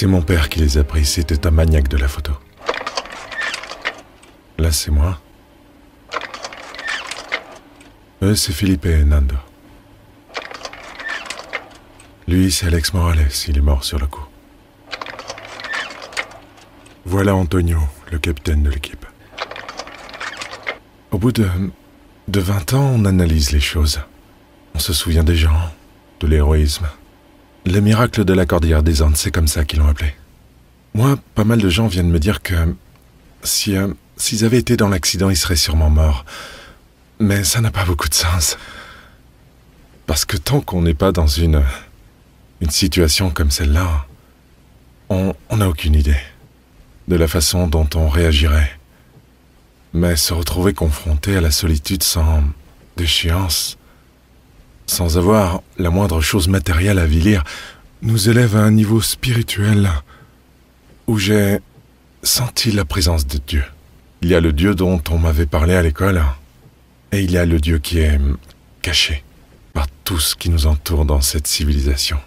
C'est mon père qui les a pris, c'était un maniaque de la photo. Là, c'est moi. Eux, c'est Philippe et Nando. Lui, c'est Alex Morales, il est mort sur le coup. Voilà Antonio, le capitaine de l'équipe. Au bout de, de 20 ans, on analyse les choses. On se souvient des gens, de l'héroïsme. Les miracles de la Cordillère des Andes, c'est comme ça qu'ils l'ont appelé. Moi, pas mal de gens viennent me dire que si euh, s'ils avaient été dans l'accident, ils seraient sûrement morts. Mais ça n'a pas beaucoup de sens. Parce que tant qu'on n'est pas dans une une situation comme celle-là, on n'a aucune idée de la façon dont on réagirait. Mais se retrouver confronté à la solitude sans déchéance, sans avoir la moindre chose matérielle à vilir, nous élève à un niveau spirituel où j'ai senti la présence de Dieu. Il y a le Dieu dont on m'avait parlé à l'école, et il y a le Dieu qui est caché par tout ce qui nous entoure dans cette civilisation.